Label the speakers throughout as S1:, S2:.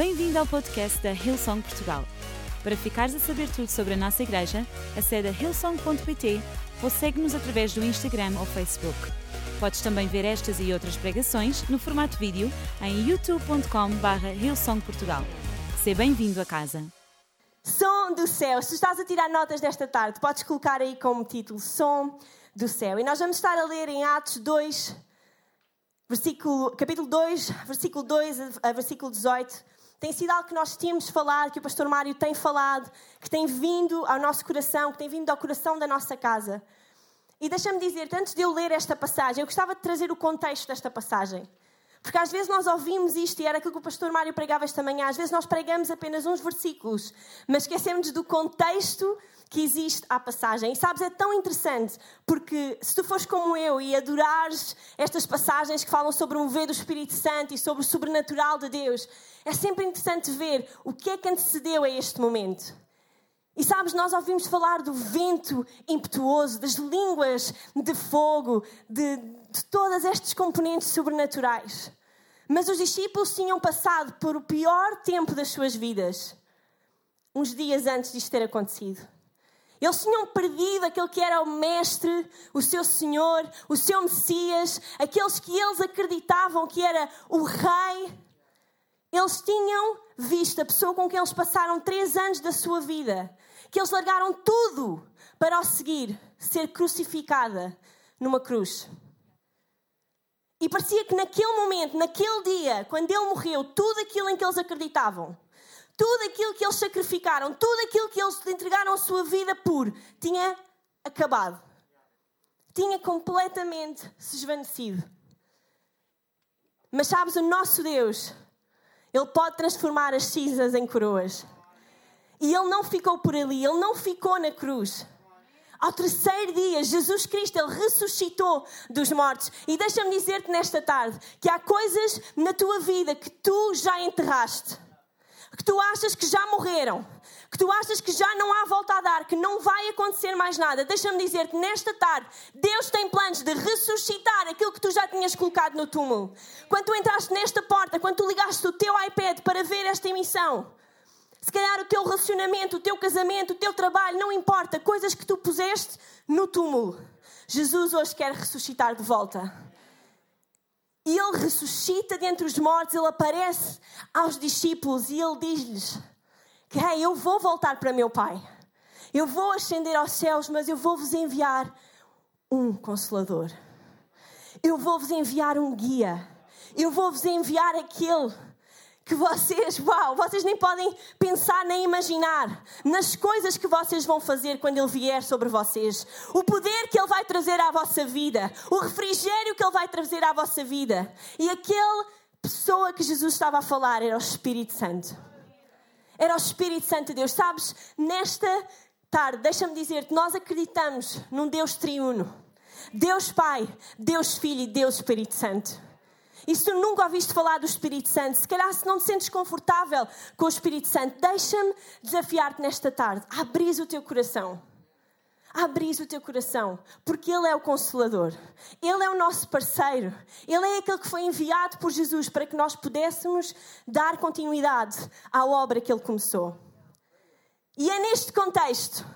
S1: Bem-vindo ao podcast da Hillsong Portugal. Para ficares a saber tudo sobre a nossa igreja, acede a hillsong.pt ou segue-nos através do Instagram ou Facebook. Podes também ver estas e outras pregações no formato vídeo em youtube.com.br hillsongportugal. Seja bem-vindo a casa.
S2: Som do céu. Se estás a tirar notas desta tarde, podes colocar aí como título Som do céu. E nós vamos estar a ler em Atos 2, versículo, capítulo 2, versículo 2 a versículo 18. Tem sido algo que nós temos falado, que o pastor Mário tem falado, que tem vindo ao nosso coração, que tem vindo ao coração da nossa casa. E deixa-me dizer, antes de eu ler esta passagem, eu gostava de trazer o contexto desta passagem. Porque às vezes nós ouvimos isto, e era aquilo que o pastor Mário pregava esta manhã, às vezes nós pregamos apenas uns versículos, mas esquecemos do contexto que existe à passagem. E sabes, é tão interessante, porque se tu fores como eu e adorares estas passagens que falam sobre o mover do Espírito Santo e sobre o sobrenatural de Deus, é sempre interessante ver o que é que antecedeu a este momento. E sabes, nós ouvimos falar do vento impetuoso, das línguas de fogo, de, de todos estes componentes sobrenaturais. Mas os discípulos tinham passado por o pior tempo das suas vidas, uns dias antes disto ter acontecido. Eles tinham perdido aquele que era o Mestre, o seu Senhor, o seu Messias, aqueles que eles acreditavam que era o Rei. Eles tinham visto a pessoa com quem eles passaram três anos da sua vida, que eles largaram tudo para o seguir, ser crucificada numa cruz. E parecia que naquele momento, naquele dia, quando ele morreu, tudo aquilo em que eles acreditavam, tudo aquilo que eles sacrificaram, tudo aquilo que eles entregaram a sua vida por, tinha acabado. Tinha completamente se esvanecido. Mas sabes, o nosso Deus, Ele pode transformar as cinzas em coroas. E Ele não ficou por ali, Ele não ficou na cruz. Ao terceiro dia, Jesus Cristo, Ele ressuscitou dos mortos. E deixa-me dizer-te nesta tarde que há coisas na tua vida que tu já enterraste que tu achas que já morreram, que tu achas que já não há volta a dar, que não vai acontecer mais nada, deixa-me dizer-te, nesta tarde, Deus tem planos de ressuscitar aquilo que tu já tinhas colocado no túmulo. Quando tu entraste nesta porta, quando tu ligaste o teu iPad para ver esta emissão, se calhar o teu relacionamento, o teu casamento, o teu trabalho, não importa, coisas que tu puseste no túmulo. Jesus hoje quer ressuscitar de volta. E ele ressuscita dentre os mortos, ele aparece aos discípulos e ele diz-lhes que hey, eu vou voltar para meu Pai. Eu vou ascender aos céus, mas eu vou vos enviar um consolador. Eu vou vos enviar um guia. Eu vou vos enviar aquele que vocês, uau, vocês nem podem pensar nem imaginar nas coisas que vocês vão fazer quando Ele vier sobre vocês. O poder que Ele vai trazer à vossa vida, o refrigério que Ele vai trazer à vossa vida. E aquela pessoa que Jesus estava a falar era o Espírito Santo. Era o Espírito Santo de Deus. Sabes, nesta tarde, deixa-me dizer-te, nós acreditamos num Deus triuno. Deus Pai, Deus Filho e Deus Espírito Santo. E se tu nunca ouviste falar do Espírito Santo, se calhar se não te sentes confortável com o Espírito Santo, deixa-me desafiar-te nesta tarde a abrir o teu coração. A abrir o teu coração, porque Ele é o Consolador, Ele é o nosso parceiro, Ele é aquele que foi enviado por Jesus para que nós pudéssemos dar continuidade à obra que Ele começou. E é neste contexto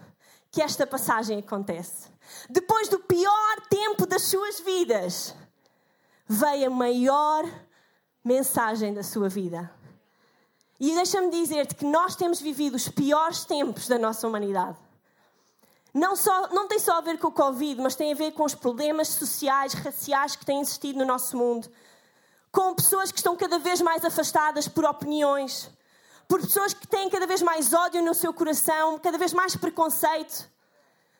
S2: que esta passagem acontece. Depois do pior tempo das suas vidas, veio a maior mensagem da sua vida. E deixa-me dizer-te que nós temos vivido os piores tempos da nossa humanidade. Não, só, não tem só a ver com o Covid, mas tem a ver com os problemas sociais, raciais que têm existido no nosso mundo. Com pessoas que estão cada vez mais afastadas por opiniões, por pessoas que têm cada vez mais ódio no seu coração, cada vez mais preconceito.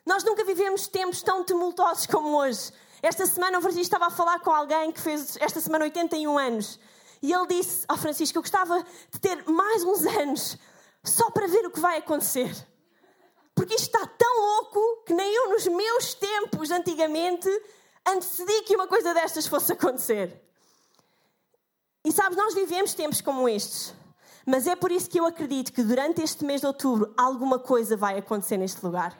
S2: Nós nunca vivemos tempos tão tumultuosos como hoje. Esta semana o Francisco estava a falar com alguém que fez esta semana 81 anos. E ele disse ao Francisco: Eu gostava de ter mais uns anos só para ver o que vai acontecer. Porque isto está tão louco que nem eu, nos meus tempos, antigamente, antecedi que uma coisa destas fosse acontecer. E sabes, nós vivemos tempos como estes. Mas é por isso que eu acredito que durante este mês de outubro alguma coisa vai acontecer neste lugar.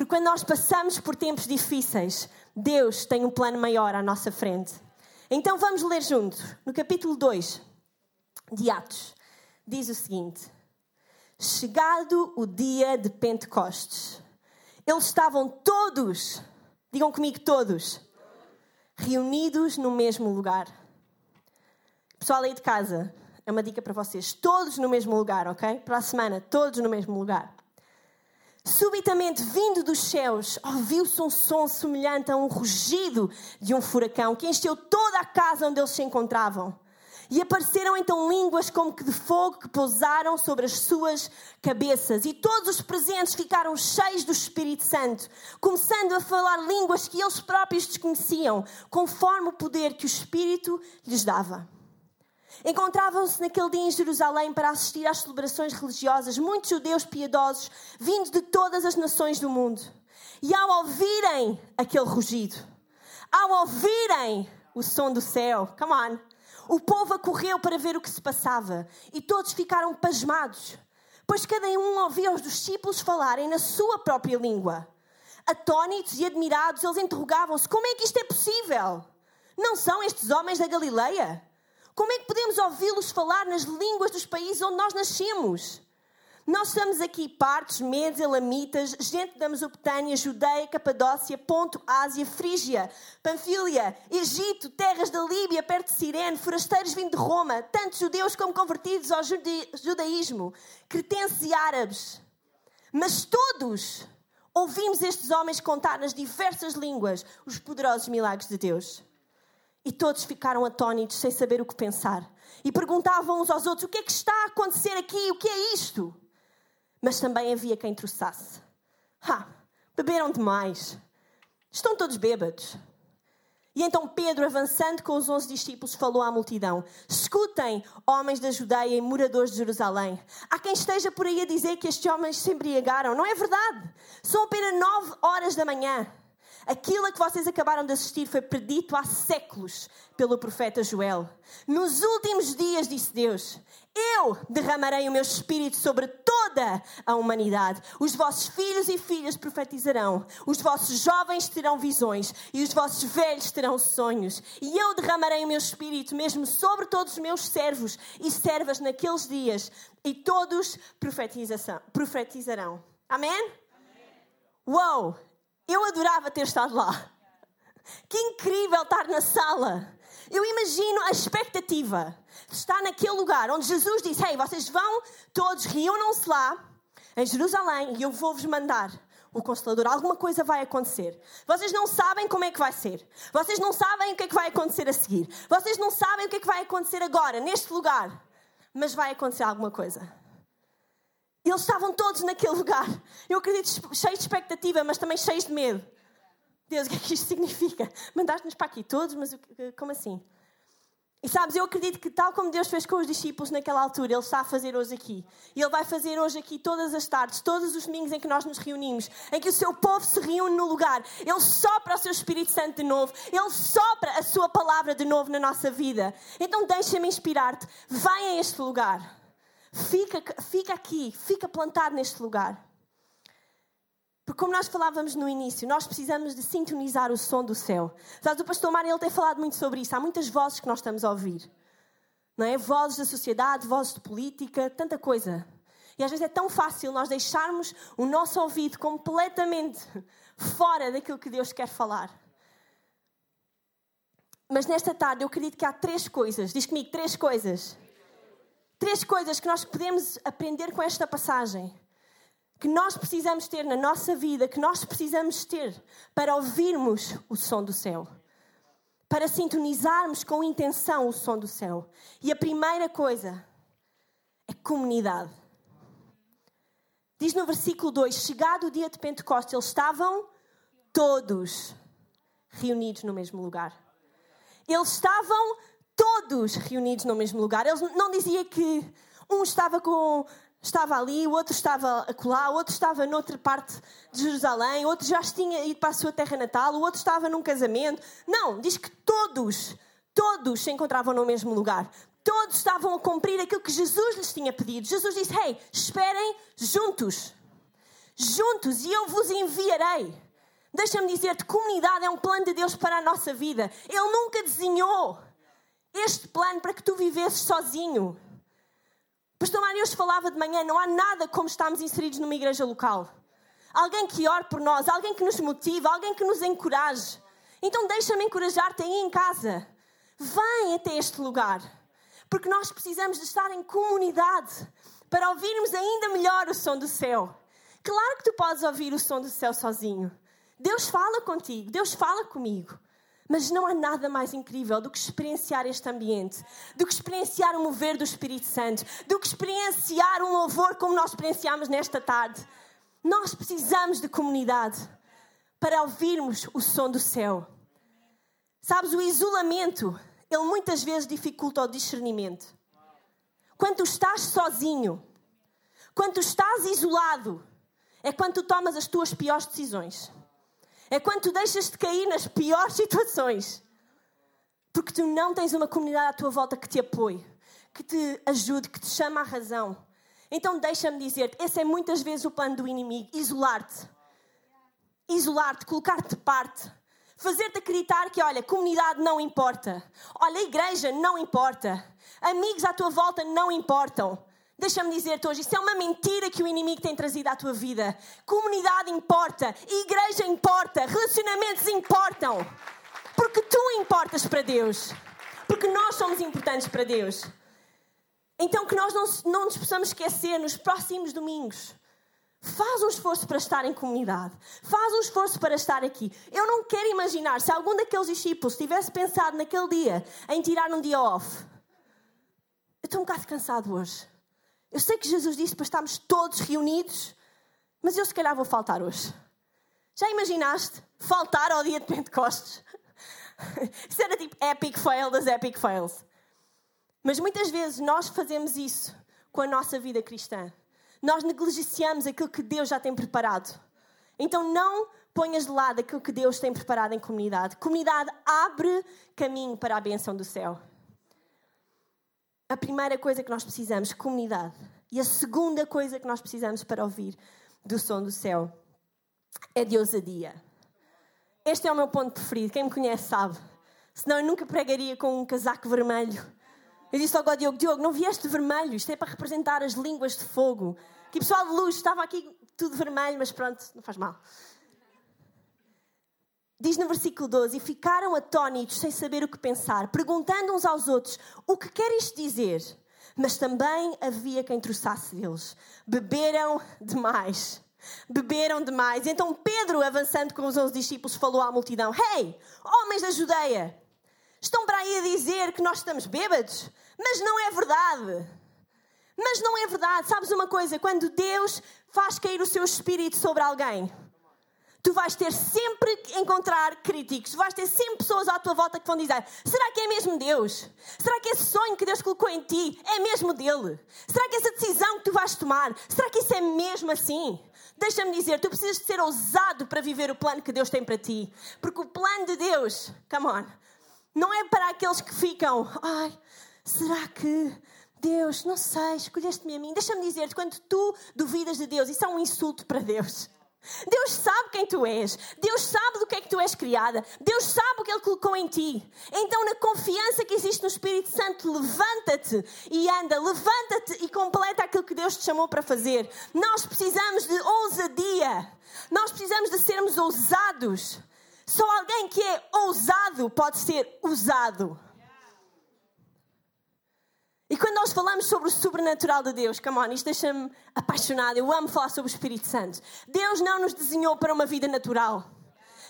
S2: Porque quando nós passamos por tempos difíceis, Deus tem um plano maior à nossa frente. Então vamos ler juntos, no capítulo 2 de Atos. diz o seguinte: Chegado o dia de Pentecostes, eles estavam todos, digam comigo todos, reunidos no mesmo lugar. Pessoal aí de casa, é uma dica para vocês: todos no mesmo lugar, ok? Para a semana, todos no mesmo lugar. Subitamente, vindo dos céus, ouviu-se um som semelhante a um rugido de um furacão que encheu toda a casa onde eles se encontravam. E apareceram então línguas como que de fogo que pousaram sobre as suas cabeças. E todos os presentes ficaram cheios do Espírito Santo, começando a falar línguas que eles próprios desconheciam, conforme o poder que o Espírito lhes dava. Encontravam-se naquele dia em Jerusalém para assistir às celebrações religiosas muitos judeus piedosos vindos de todas as nações do mundo. E ao ouvirem aquele rugido, ao ouvirem o som do céu, come on, o povo acorreu para ver o que se passava e todos ficaram pasmados, pois cada um ouvia os discípulos falarem na sua própria língua. Atónitos e admirados, eles interrogavam-se: como é que isto é possível? Não são estes homens da Galileia? Como é que podemos ouvi-los falar nas línguas dos países onde nós nascemos? Nós estamos aqui partos, medos, elamitas, gente da Mesopotâmia, Judeia, Capadócia, Ponto, Ásia, Frígia, Panfilia, Egito, terras da Líbia, perto de Sirene, forasteiros vindo de Roma, tanto judeus como convertidos ao judaísmo, cretenses e árabes. Mas todos ouvimos estes homens contar nas diversas línguas os poderosos milagres de Deus. E todos ficaram atónitos, sem saber o que pensar. E perguntavam uns aos outros: o que é que está a acontecer aqui? O que é isto? Mas também havia quem trouxasse. Ha! Beberam demais. Estão todos bêbados. E então Pedro, avançando com os onze discípulos, falou à multidão: Escutem, homens da Judeia e moradores de Jerusalém. Há quem esteja por aí a dizer que estes homens se embriagaram. Não é verdade. São apenas nove horas da manhã. Aquilo a que vocês acabaram de assistir foi predito há séculos pelo profeta Joel. Nos últimos dias, disse Deus, eu derramarei o meu espírito sobre toda a humanidade. Os vossos filhos e filhas profetizarão, os vossos jovens terão visões e os vossos velhos terão sonhos. E eu derramarei o meu espírito mesmo sobre todos os meus servos e servas naqueles dias, e todos profetizarão. Amém? Amém. Uou! Eu adorava ter estado lá. Que incrível estar na sala. Eu imagino a expectativa de estar naquele lugar onde Jesus disse: Hey, vocês vão todos, reúnam-se lá em Jerusalém e eu vou-vos mandar o Consolador. Alguma coisa vai acontecer. Vocês não sabem como é que vai ser. Vocês não sabem o que é que vai acontecer a seguir. Vocês não sabem o que é que vai acontecer agora, neste lugar. Mas vai acontecer alguma coisa. Eles estavam todos naquele lugar. Eu acredito cheios de expectativa, mas também cheios de medo. Deus, o que é que isto significa? Mandaste-nos para aqui todos, mas como assim? E sabes, eu acredito que tal como Deus fez com os discípulos naquela altura, Ele está a fazer hoje aqui. E Ele vai fazer hoje aqui todas as tardes, todos os domingos em que nós nos reunimos, em que o seu povo se reúne no lugar. Ele sopra o seu Espírito Santo de novo. Ele sopra a sua palavra de novo na nossa vida. Então deixa-me inspirar-te. Vai a este lugar. Fica, fica aqui, fica plantado neste lugar. Porque como nós falávamos no início, nós precisamos de sintonizar o som do céu. Sabes, o pastor Mário ele tem falado muito sobre isso. Há muitas vozes que nós estamos a ouvir. Não é? Vozes da sociedade, vozes de política, tanta coisa. E às vezes é tão fácil nós deixarmos o nosso ouvido completamente fora daquilo que Deus quer falar. Mas nesta tarde eu acredito que há três coisas. Diz comigo, três coisas Três coisas que nós podemos aprender com esta passagem. Que nós precisamos ter na nossa vida, que nós precisamos ter para ouvirmos o som do céu. Para sintonizarmos com intenção o som do céu. E a primeira coisa é comunidade. Diz no versículo 2: Chegado o dia de Pentecostes, eles estavam todos reunidos no mesmo lugar. Eles estavam todos reunidos no mesmo lugar. Ele não dizia que um estava com estava ali, o outro estava lá, o outro estava noutra parte de Jerusalém, o outro já tinha ido para a sua terra natal, o outro estava num casamento. Não, diz que todos, todos se encontravam no mesmo lugar. Todos estavam a cumprir aquilo que Jesus lhes tinha pedido. Jesus disse: Hey, esperem juntos. Juntos, e eu vos enviarei. Deixa-me dizer-te: comunidade é um plano de Deus para a nossa vida. Ele nunca desenhou este plano para que tu vivesses sozinho. Pastor Mário hoje falava de manhã, não há nada como estarmos inseridos numa igreja local. Alguém que ore por nós, alguém que nos motive, alguém que nos encoraje. Então deixa-me encorajar-te aí em casa. Vem até este lugar. Porque nós precisamos de estar em comunidade para ouvirmos ainda melhor o som do céu. Claro que tu podes ouvir o som do céu sozinho. Deus fala contigo, Deus fala comigo. Mas não há nada mais incrível do que experienciar este ambiente, do que experienciar o mover do Espírito Santo, do que experienciar um louvor como nós experienciamos nesta tarde. Nós precisamos de comunidade para ouvirmos o som do céu. Sabes, o isolamento, ele muitas vezes dificulta o discernimento. Quando estás sozinho, quando estás isolado, é quando tomas as tuas piores decisões. É quando tu deixas de cair nas piores situações. Porque tu não tens uma comunidade à tua volta que te apoie, que te ajude, que te chame à razão. Então deixa-me dizer-te, esse é muitas vezes o plano do inimigo, isolar-te. Isolar-te, colocar-te de parte. Fazer-te acreditar que, olha, comunidade não importa. Olha, igreja não importa. Amigos à tua volta não importam. Deixa-me dizer-te hoje, isso é uma mentira que o inimigo tem trazido à tua vida. Comunidade importa, igreja importa, relacionamentos importam. Porque tu importas para Deus. Porque nós somos importantes para Deus. Então que nós não, não nos possamos esquecer nos próximos domingos. Faz um esforço para estar em comunidade. Faz um esforço para estar aqui. Eu não quero imaginar se algum daqueles discípulos tivesse pensado naquele dia em tirar um dia off. Eu estou um bocado cansado hoje. Eu sei que Jesus disse para estarmos todos reunidos, mas eu se calhar vou faltar hoje. Já imaginaste faltar ao dia de Pentecostes? Isso era tipo epic fail das epic fails. Mas muitas vezes nós fazemos isso com a nossa vida cristã. Nós negligenciamos aquilo que Deus já tem preparado. Então não ponhas de lado aquilo que Deus tem preparado em comunidade. Comunidade abre caminho para a benção do céu a primeira coisa que nós precisamos, comunidade. E a segunda coisa que nós precisamos para ouvir do som do céu é de ousadia. Este é o meu ponto preferido. Quem me conhece sabe. Senão eu nunca pregaria com um casaco vermelho. Eu disse ao Diogo: Diogo, não vieste vermelho. Isto é para representar as línguas de fogo. Que pessoal de luz estava aqui tudo vermelho, mas pronto, não faz mal. Diz no versículo 12: E ficaram atónitos sem saber o que pensar, perguntando uns aos outros: O que quer isto dizer? Mas também havia quem trouxasse deles. Beberam demais. Beberam demais. Então Pedro, avançando com os onze discípulos, falou à multidão: Hey, homens da Judeia, estão para aí a dizer que nós estamos bêbados? Mas não é verdade. Mas não é verdade. Sabes uma coisa? Quando Deus faz cair o seu espírito sobre alguém, tu vais ter sempre que encontrar críticos, vais ter sempre pessoas à tua volta que vão dizer: será que é mesmo Deus? Será que esse sonho que Deus colocou em ti é mesmo dele? Será que essa decisão que tu vais tomar, será que isso é mesmo assim? Deixa-me dizer, tu precisas de ser ousado para viver o plano que Deus tem para ti. Porque o plano de Deus, come on, não é para aqueles que ficam, ai, será que Deus, não sei, escolheste-me a mim. Deixa-me dizer, quando tu duvidas de Deus, isso é um insulto para Deus. Deus sabe quem tu és. Deus sabe do que é que tu és criada. Deus sabe o que Ele colocou em ti. Então, na confiança que existe no Espírito Santo, levanta-te e anda. Levanta-te e completa aquilo que Deus te chamou para fazer. Nós precisamos de ousadia. Nós precisamos de sermos ousados. Só alguém que é ousado pode ser usado. E quando nós falamos sobre o sobrenatural de Deus, come on, isto deixa-me apaixonada. Eu amo falar sobre o Espírito Santo. Deus não nos desenhou para uma vida natural.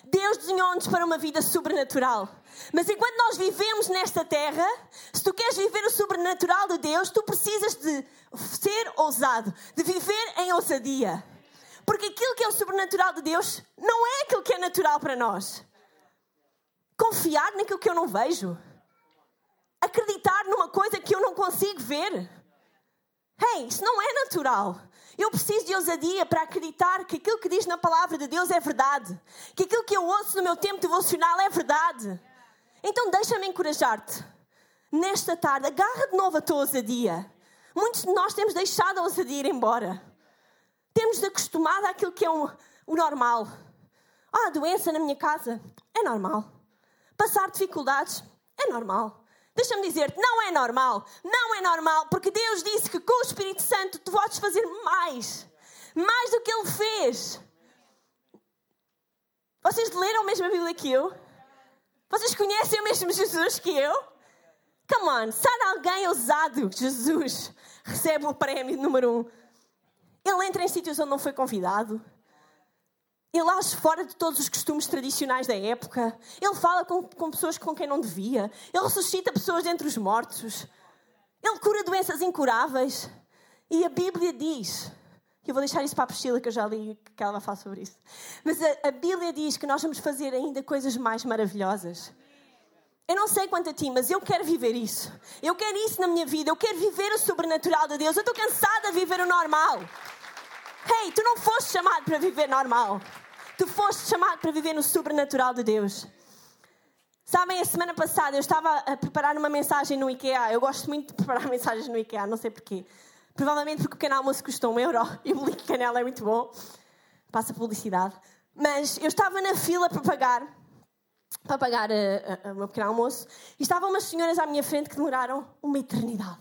S2: Deus desenhou-nos para uma vida sobrenatural. Mas enquanto nós vivemos nesta terra, se tu queres viver o sobrenatural de Deus, tu precisas de ser ousado, de viver em ousadia. Porque aquilo que é o sobrenatural de Deus não é aquilo que é natural para nós. Confiar naquilo que eu não vejo acreditar numa coisa que eu não consigo ver. Hey, isso não é natural. Eu preciso de ousadia para acreditar que aquilo que diz na palavra de Deus é verdade. Que aquilo que eu ouço no meu tempo devocional é verdade. Então deixa-me encorajar-te. Nesta tarde, agarra de novo a tua ousadia. Muitos de nós temos deixado a ousadia ir embora. Temos acostumado àquilo que é o normal. Ah, doença na minha casa é normal. Passar dificuldades é normal. Deixa-me dizer-te, não é normal. Não é normal, porque Deus disse que com o Espírito Santo tu podes fazer mais. Mais do que Ele fez. Vocês leram a Bíblia que eu? Vocês conhecem o mesmo Jesus que eu? Come on, sabe alguém ousado? Jesus recebe o prémio número um. Ele entra em sítios onde não foi convidado. Ele age fora de todos os costumes tradicionais da época. Ele fala com, com pessoas com quem não devia. Ele ressuscita pessoas dentre os mortos. Ele cura doenças incuráveis. E a Bíblia diz, eu vou deixar isso para a Priscila, que eu já li que ela vai falar sobre isso. Mas a, a Bíblia diz que nós vamos fazer ainda coisas mais maravilhosas. Eu não sei quanto a ti, mas eu quero viver isso. Eu quero isso na minha vida. Eu quero viver o sobrenatural de Deus. Eu estou cansada de viver o normal. Hey, tu não foste chamado para viver normal. Tu foste chamado para viver no sobrenatural de Deus. Sabem, a semana passada eu estava a preparar uma mensagem no IKEA. Eu gosto muito de preparar mensagens no IKEA, não sei porquê. Provavelmente porque o canal almoço custa um euro e o link canela é muito bom. Passa publicidade. Mas eu estava na fila para pagar, para pagar uh, uh, o meu pequeno almoço e estavam umas senhoras à minha frente que demoraram uma eternidade.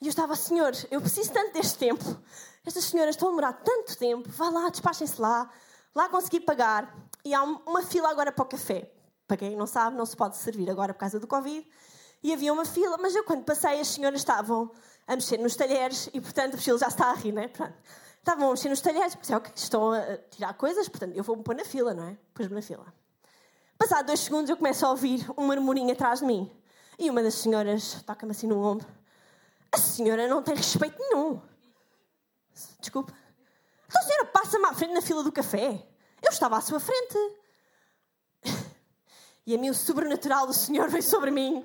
S2: E eu estava, Senhor, eu preciso tanto deste tempo. Estas senhoras estão a demorar tanto tempo. Vá lá, despachem-se lá. Lá consegui pagar. E há uma fila agora para o café. Para quem não sabe, não se pode servir agora por causa do Covid. E havia uma fila, mas eu quando passei, as senhoras estavam a mexer nos talheres e, portanto, o Priscila já está a rir, não é? Pronto. Estavam a mexer nos talheres, pensei, ok, estão a tirar coisas, portanto, eu vou-me pôr na fila, não é? Pus-me na fila. Passado dois segundos, eu começo a ouvir um murmurinho atrás de mim. E uma das senhoras toca-me assim no ombro. A senhora não tem respeito nenhum. Desculpa. A senhora passa-me à frente na fila do café. Eu estava à sua frente. E a mim o sobrenatural do Senhor veio sobre mim.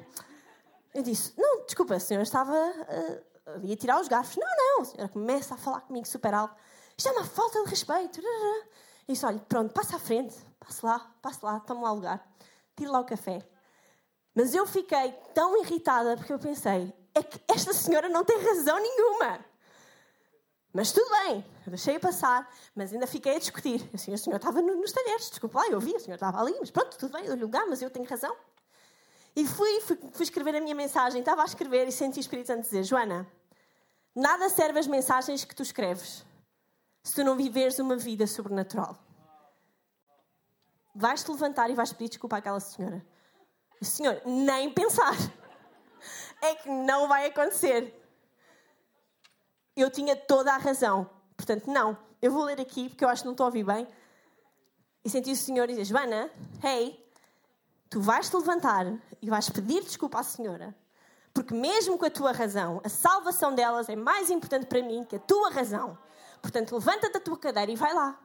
S2: Eu disse: Não, desculpa, a senhora estava uh, ali a tirar os garfos. Não, não. A senhora começa a falar comigo super alto. Isto é uma falta de respeito. Eu disse: Olha, pronto, passa à frente. Passe lá, passe lá, toma lá o lugar. Tire lá o café. Mas eu fiquei tão irritada porque eu pensei: é que esta senhora não tem razão nenhuma. Mas tudo bem, eu deixei-a passar, mas ainda fiquei a discutir. Assim, a senhora estava nos talheres, desculpa lá, eu vi, a senhora estava ali, mas pronto, tudo bem, eu lugar, mas eu tenho razão. E fui, fui, fui, escrever a minha mensagem, estava a escrever e senti o Espírito Santo dizer: Joana, nada serve as mensagens que tu escreves se tu não viveres uma vida sobrenatural. Vais-te levantar e vais pedir desculpa àquela senhora. E, senhor, nem pensar. É que não vai acontecer eu tinha toda a razão. Portanto, não, eu vou ler aqui porque eu acho que não estou a ouvir bem. E senti o Senhor dizer: Joana, hey, tu vais te levantar e vais pedir desculpa à Senhora, porque mesmo com a tua razão, a salvação delas é mais importante para mim que a tua razão. Portanto, levanta-te da tua cadeira e vai lá.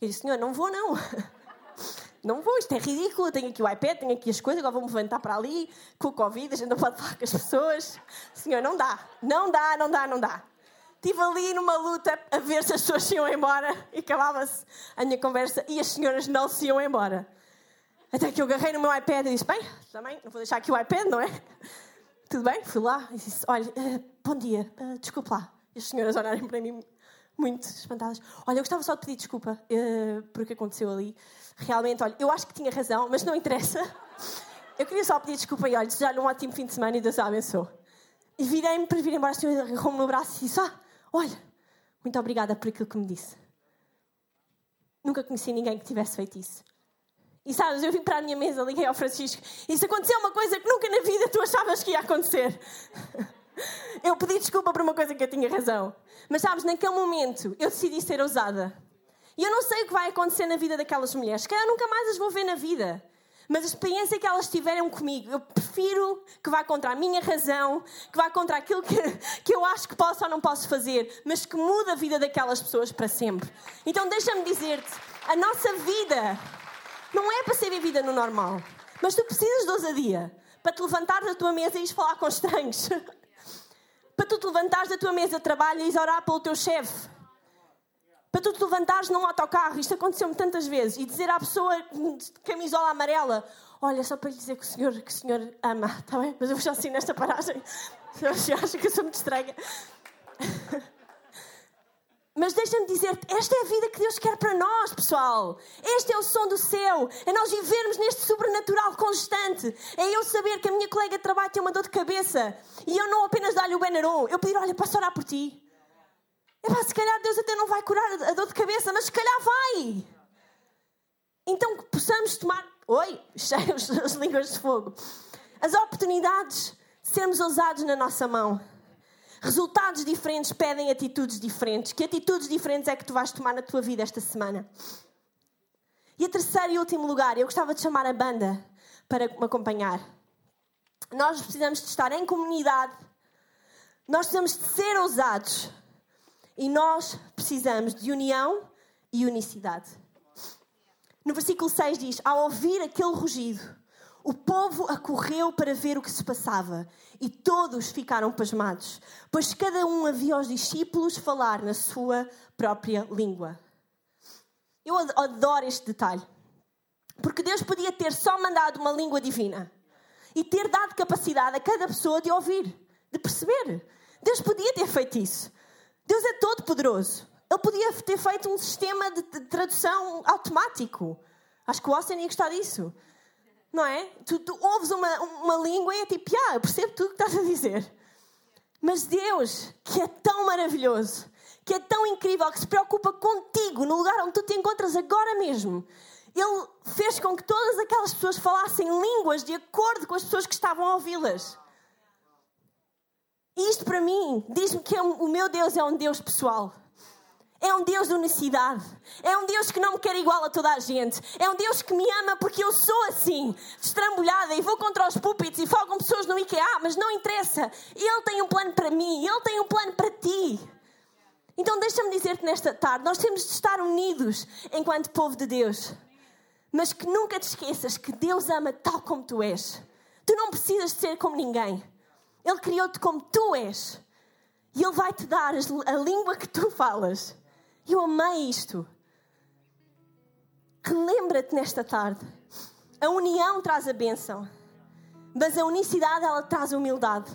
S2: Eu disse: Senhor, não vou, não. Não vou, isto é ridículo. tenho aqui o iPad, tenho aqui as coisas, agora vou-me levantar para ali com o Covid, a gente não pode falar com as pessoas. Senhor, não dá, não dá, não dá, não dá. Estive ali numa luta a ver se as pessoas se iam embora e acabava-se a minha conversa e as senhoras não se iam embora. Até que eu agarrei no meu iPad e disse: Bem, também não vou deixar aqui o iPad, não é? Tudo bem? Fui lá e disse: Olha, uh, bom dia, uh, desculpe lá. E as senhoras olharem para mim muito espantadas. Olha, eu gostava só de pedir desculpa uh, por o que aconteceu ali. Realmente, olha, eu acho que tinha razão, mas não interessa. Eu queria só pedir desculpa e olha, desejar-lhe um ótimo fim de semana e Deus a abençoe. E virei-me para vir embora, a senhora agarrou-me no braço e disse: Ah, Olha, muito obrigada por aquilo que me disse. Nunca conheci ninguém que tivesse feito isso. E sabes, eu vim para a minha mesa, liguei ao Francisco isso aconteceu uma coisa que nunca na vida tu achavas que ia acontecer. Eu pedi desculpa por uma coisa que eu tinha razão. Mas sabes, naquele momento eu decidi ser ousada. E eu não sei o que vai acontecer na vida daquelas mulheres. Que eu nunca mais as vou ver na vida. Mas a experiência que elas tiveram comigo, eu prefiro que vá contra a minha razão, que vá contra aquilo que, que eu acho que posso ou não posso fazer, mas que muda a vida daquelas pessoas para sempre. Então deixa-me dizer-te, a nossa vida não é para ser vivida no normal, mas tu precisas de ousadia para te levantar da tua mesa e ir falar com estranhos. para tu te levantares da tua mesa de trabalho e ir orar pelo teu chefe para tu te levantares num autocarro, isto aconteceu-me tantas vezes, e dizer à pessoa de camisola amarela: Olha, só para lhe dizer que o senhor, que o senhor ama, está bem? Mas eu vou já assim nesta paragem. Se acha que eu sou muito estranha. Mas deixa-me dizer-te, esta é a vida que Deus quer para nós, pessoal. Este é o som do céu. É nós vivermos neste sobrenatural constante. É eu saber que a minha colega de trabalho tem uma dor de cabeça e eu não apenas dar-lhe o Benaron, eu pedir, olha, posso orar por ti? Epá, se calhar Deus até não vai curar a dor de cabeça, mas se calhar vai. Então que possamos tomar, oi, cheios as línguas de fogo, as oportunidades de sermos ousados na nossa mão. Resultados diferentes pedem atitudes diferentes. Que atitudes diferentes é que tu vais tomar na tua vida esta semana? E a terceiro e último lugar, eu gostava de chamar a banda para me acompanhar. Nós precisamos de estar em comunidade, nós precisamos de ser ousados e nós precisamos de união e unicidade. No versículo 6 diz: Ao ouvir aquele rugido, o povo acorreu para ver o que se passava e todos ficaram pasmados, pois cada um havia aos discípulos falar na sua própria língua. Eu adoro este detalhe, porque Deus podia ter só mandado uma língua divina e ter dado capacidade a cada pessoa de ouvir, de perceber. Deus podia ter feito isso. Todo poderoso. Ele podia ter feito um sistema de tradução automático. Acho que o Austin ia gostar disso. Não é? Tu, tu ouves uma, uma língua e é tipo, ah, eu percebo tudo o que estás a dizer. Mas Deus, que é tão maravilhoso, que é tão incrível, que se preocupa contigo no lugar onde tu te encontras agora mesmo, Ele fez com que todas aquelas pessoas falassem línguas de acordo com as pessoas que estavam a ouvi-las. Isto para mim diz-me que é o meu Deus é um Deus pessoal. É um Deus de unicidade. É um Deus que não me quer igual a toda a gente. É um Deus que me ama porque eu sou assim, estrambulhada e vou contra os púlpitos e falo com pessoas no IKEA, mas não interessa. Ele tem um plano para mim, ele tem um plano para ti. Então deixa-me dizer-te nesta tarde, nós temos de estar unidos enquanto povo de Deus. Mas que nunca te esqueças que Deus ama tal como tu és. Tu não precisas de ser como ninguém. Ele criou-te como tu és. E Ele vai te dar a língua que tu falas. Eu amei isto. Relembra-te nesta tarde. A união traz a bênção, mas a unicidade ela traz a humildade.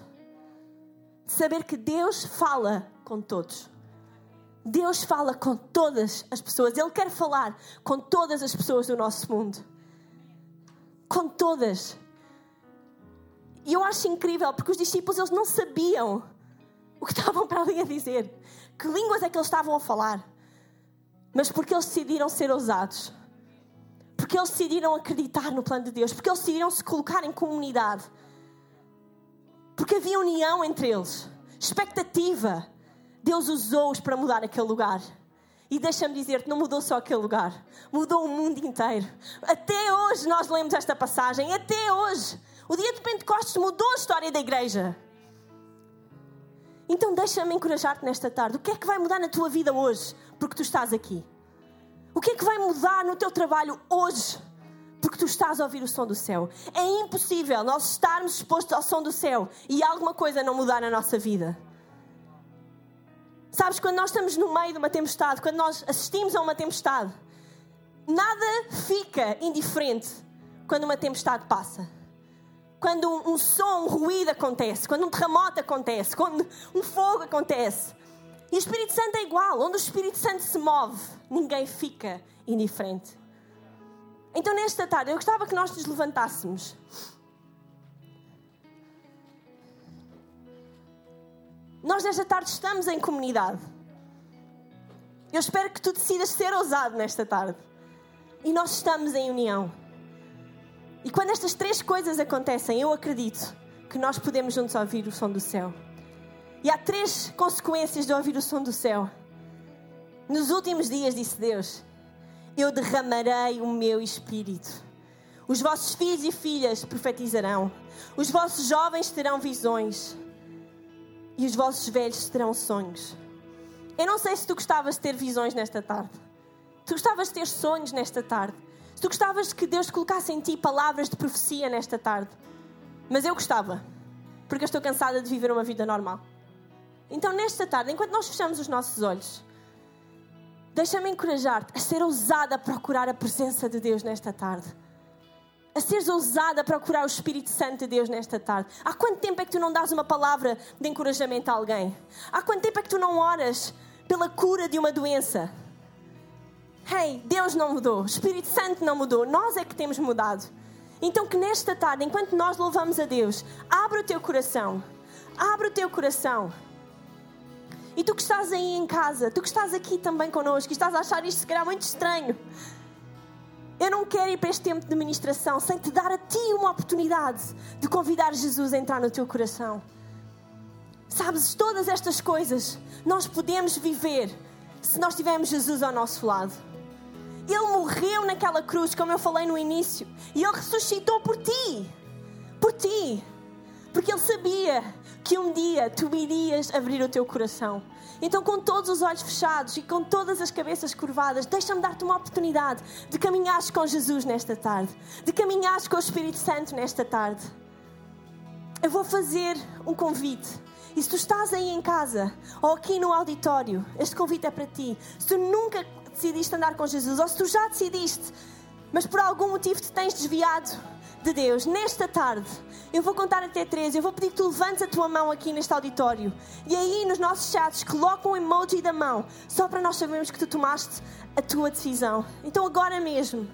S2: De saber que Deus fala com todos. Deus fala com todas as pessoas. Ele quer falar com todas as pessoas do nosso mundo. Com todas. E eu acho incrível porque os discípulos eles não sabiam o que estavam para ali a dizer. Que línguas é que eles estavam a falar? mas porque eles decidiram ser ousados. Porque eles decidiram acreditar no plano de Deus. Porque eles decidiram se colocar em comunidade. Porque havia união entre eles. Expectativa. Deus usou-os para mudar aquele lugar. E deixa-me dizer-te, não mudou só aquele lugar. Mudou o mundo inteiro. Até hoje nós lemos esta passagem. Até hoje. O dia de Pentecostes mudou a história da igreja. Então deixa-me encorajar-te nesta tarde. O que é que vai mudar na tua vida hoje? Porque tu estás aqui. O que é que vai mudar no teu trabalho hoje? Porque tu estás a ouvir o som do céu. É impossível nós estarmos expostos ao som do céu e alguma coisa não mudar na nossa vida. Sabes, quando nós estamos no meio de uma tempestade, quando nós assistimos a uma tempestade, nada fica indiferente quando uma tempestade passa quando um, som, um ruído acontece, quando um terremoto acontece, quando um fogo acontece. E o Espírito Santo é igual. Onde o Espírito Santo se move, ninguém fica indiferente. Então, nesta tarde, eu gostava que nós nos levantássemos. Nós, nesta tarde, estamos em comunidade. Eu espero que tu decidas ser ousado nesta tarde. E nós estamos em união. E quando estas três coisas acontecem, eu acredito que nós podemos juntos ouvir o som do céu. E há três consequências de ouvir o som do céu. Nos últimos dias, disse Deus, eu derramarei o meu espírito. Os vossos filhos e filhas profetizarão. Os vossos jovens terão visões. E os vossos velhos terão sonhos. Eu não sei se tu gostavas de ter visões nesta tarde. Tu gostavas de ter sonhos nesta tarde. Tu gostavas que Deus colocasse em ti palavras de profecia nesta tarde. Mas eu gostava, porque eu estou cansada de viver uma vida normal. Então, nesta tarde, enquanto nós fechamos os nossos olhos, deixa-me encorajar-te a ser ousada a procurar a presença de Deus nesta tarde. A seres ousada a procurar o Espírito Santo de Deus nesta tarde. Há quanto tempo é que tu não dás uma palavra de encorajamento a alguém? Há quanto tempo é que tu não oras pela cura de uma doença. Hey, Deus não mudou, o Espírito Santo não mudou, nós é que temos mudado. Então, que nesta tarde, enquanto nós louvamos a Deus, abra o teu coração, abra o teu coração. E tu que estás aí em casa, tu que estás aqui também connosco, e estás a achar isto se calhar muito estranho, eu não quero ir para este tempo de ministração sem te dar a ti uma oportunidade de convidar Jesus a entrar no teu coração. Sabes, todas estas coisas nós podemos viver se nós tivermos Jesus ao nosso lado. Ele morreu naquela cruz, como eu falei no início, e ele ressuscitou por ti. Por ti. Porque ele sabia que um dia tu irias abrir o teu coração. Então, com todos os olhos fechados e com todas as cabeças curvadas, deixa-me dar-te uma oportunidade de caminhares com Jesus nesta tarde, de caminhares com o Espírito Santo nesta tarde. Eu vou fazer um convite. E se tu estás aí em casa ou aqui no auditório, este convite é para ti. Se tu nunca decidiste andar com Jesus, ou se tu já decidiste, mas por algum motivo te tens desviado de Deus, nesta tarde, eu vou contar até três. Eu vou pedir que tu levantes a tua mão aqui neste auditório. E aí nos nossos chats, coloca um emoji da mão, só para nós sabermos que tu tomaste a tua decisão. Então agora mesmo.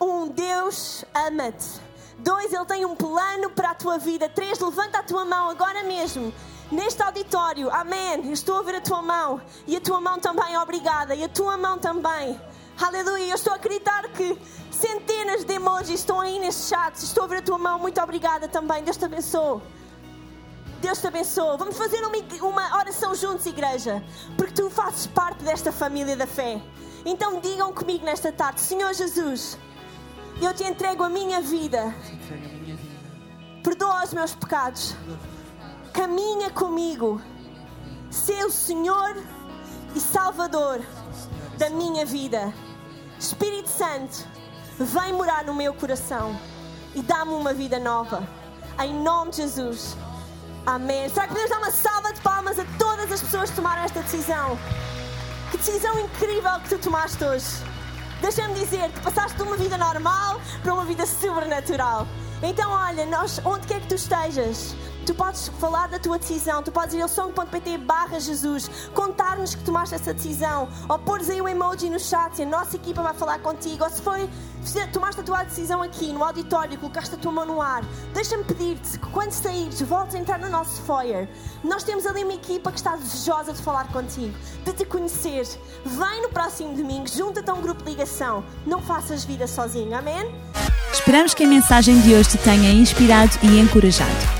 S2: Um, Deus ama-te. Dois, Ele tem um plano para a tua vida. Três, levanta a tua mão agora mesmo neste auditório. Amém. Estou a ver a tua mão. E a tua mão também, obrigada. E a tua mão também. Aleluia. Eu estou a acreditar que centenas de emojis estão aí neste chat. Estou a ver a tua mão. Muito obrigada também. Deus te abençoe. Deus te abençoe. Vamos fazer uma, uma oração juntos, igreja. Porque tu fazes parte desta família da fé. Então digam comigo nesta tarde: Senhor Jesus, eu te entrego a minha vida. Perdoa os meus pecados caminha comigo, ser o Senhor e Salvador da minha vida. Espírito Santo, vem morar no meu coração e dá-me uma vida nova. Em nome de Jesus. Amém. Será que podemos dar uma salva de palmas a todas as pessoas que tomaram esta decisão? Que decisão incrível que tu tomaste hoje. Deixa-me dizer, que passaste de uma vida normal para uma vida sobrenatural. Então, olha, nós, onde quer que tu estejas, Tu podes falar da tua decisão, tu podes ir ao som.pt barra Jesus, contar-nos que tomaste essa decisão, ou pôres aí o emoji no chat e a nossa equipa vai falar contigo, ou se foi, tomaste a tua decisão aqui no auditório, colocaste a tua mão no ar, deixa-me pedir-te que quando saíres, voltes a entrar no nosso foyer. Nós temos ali uma equipa que está desejosa de falar contigo, de te conhecer. Vem no próximo domingo, junta-te a um grupo de ligação. Não faças vida sozinho, amém?
S1: Esperamos que a mensagem de hoje te tenha inspirado e encorajado.